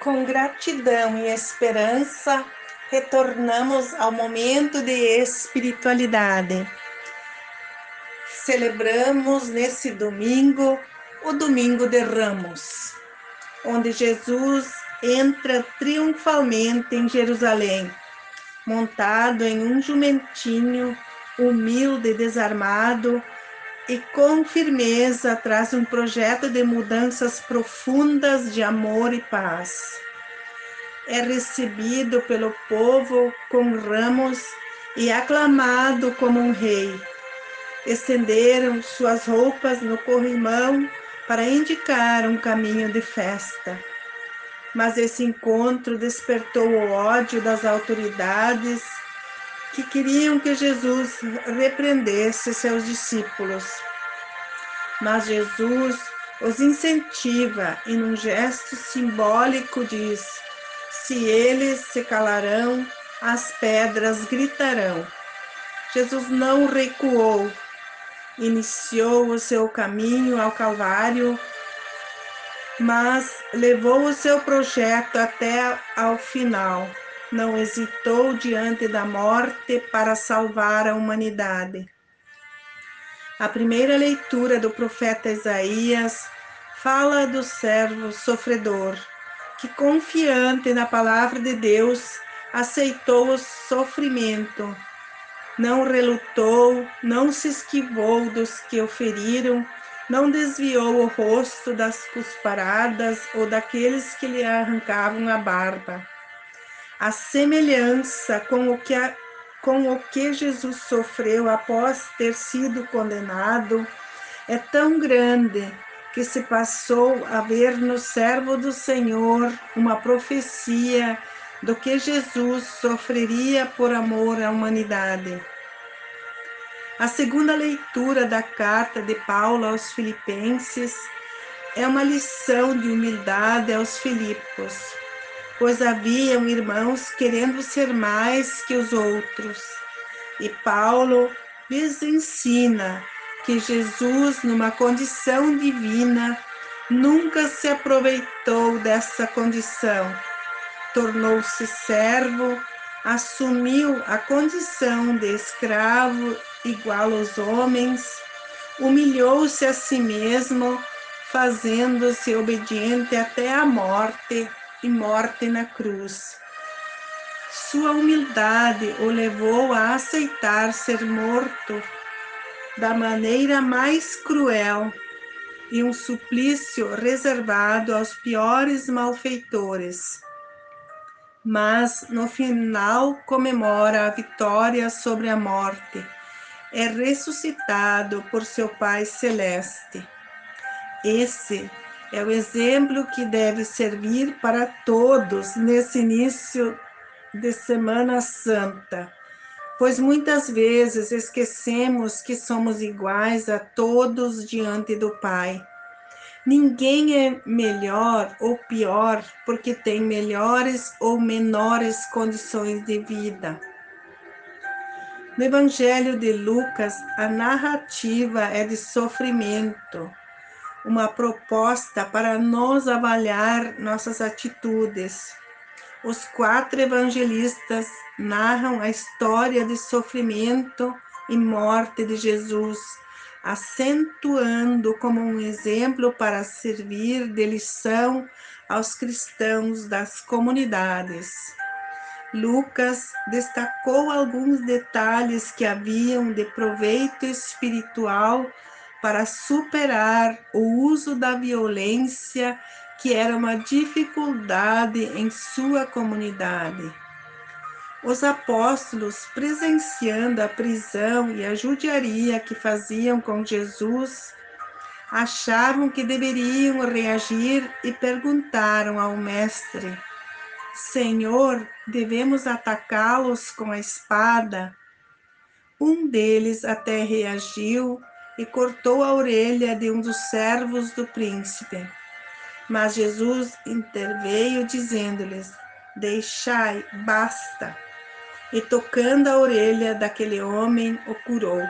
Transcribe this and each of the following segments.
Com gratidão e esperança, retornamos ao momento de espiritualidade. Celebramos nesse domingo o Domingo de Ramos, onde Jesus entra triunfalmente em Jerusalém, montado em um jumentinho humilde e desarmado, e com firmeza traz um projeto de mudanças profundas de amor e paz. É recebido pelo povo com ramos e aclamado como um rei. Estenderam suas roupas no corrimão para indicar um caminho de festa. Mas esse encontro despertou o ódio das autoridades que queriam que Jesus repreendesse seus discípulos. Mas Jesus os incentiva e, num gesto simbólico, diz: Se eles se calarão, as pedras gritarão. Jesus não recuou, iniciou o seu caminho ao Calvário, mas levou o seu projeto até ao final não hesitou diante da morte para salvar a humanidade. A primeira leitura do profeta Isaías fala do servo sofredor, que confiante na palavra de Deus aceitou o sofrimento, não relutou, não se esquivou dos que o feriram, não desviou o rosto das cusparadas ou daqueles que lhe arrancavam a barba a semelhança com o que, a, com o que Jesus sofreu após ter sido condenado é tão grande que se passou a ver no servo do Senhor uma profecia do que Jesus sofreria por amor à humanidade. A segunda leitura da carta de Paulo aos Filipenses é uma lição de humildade aos Filipos pois haviam irmãos querendo ser mais que os outros. E Paulo lhes ensina que Jesus, numa condição divina, nunca se aproveitou dessa condição. Tornou-se servo, assumiu a condição de escravo igual aos homens, humilhou-se a si mesmo, fazendo-se obediente até a morte e morte na cruz. Sua humildade o levou a aceitar ser morto da maneira mais cruel e um suplício reservado aos piores malfeitores. Mas no final comemora a vitória sobre a morte. É ressuscitado por seu Pai celeste. Esse é o exemplo que deve servir para todos nesse início de Semana Santa, pois muitas vezes esquecemos que somos iguais a todos diante do Pai. Ninguém é melhor ou pior porque tem melhores ou menores condições de vida. No Evangelho de Lucas, a narrativa é de sofrimento uma proposta para nos avaliar nossas atitudes. Os quatro evangelistas narram a história de sofrimento e morte de Jesus, acentuando como um exemplo para servir de lição aos cristãos das comunidades. Lucas destacou alguns detalhes que haviam de proveito espiritual para superar o uso da violência, que era uma dificuldade em sua comunidade. Os apóstolos, presenciando a prisão e a judiaria que faziam com Jesus, achavam que deveriam reagir e perguntaram ao Mestre: Senhor, devemos atacá-los com a espada? Um deles até reagiu e cortou a orelha de um dos servos do príncipe. Mas Jesus interveio, dizendo-lhes: Deixai, basta. E tocando a orelha daquele homem, o curou.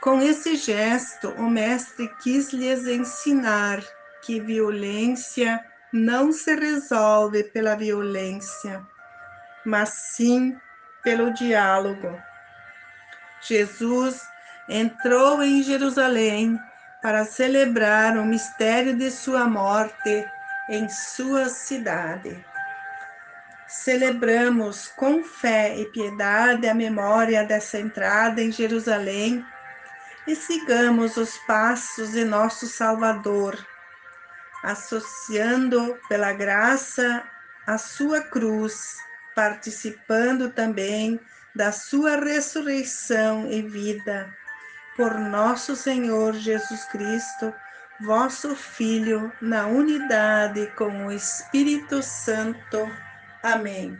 Com esse gesto, o mestre quis lhes ensinar que violência não se resolve pela violência, mas sim pelo diálogo. Jesus entrou em Jerusalém para celebrar o mistério de sua morte em sua cidade. Celebramos com fé e piedade a memória dessa entrada em Jerusalém e sigamos os passos de nosso Salvador, associando pela graça a sua cruz, participando também da sua ressurreição e vida. Por nosso Senhor Jesus Cristo, vosso Filho, na unidade com o Espírito Santo. Amém.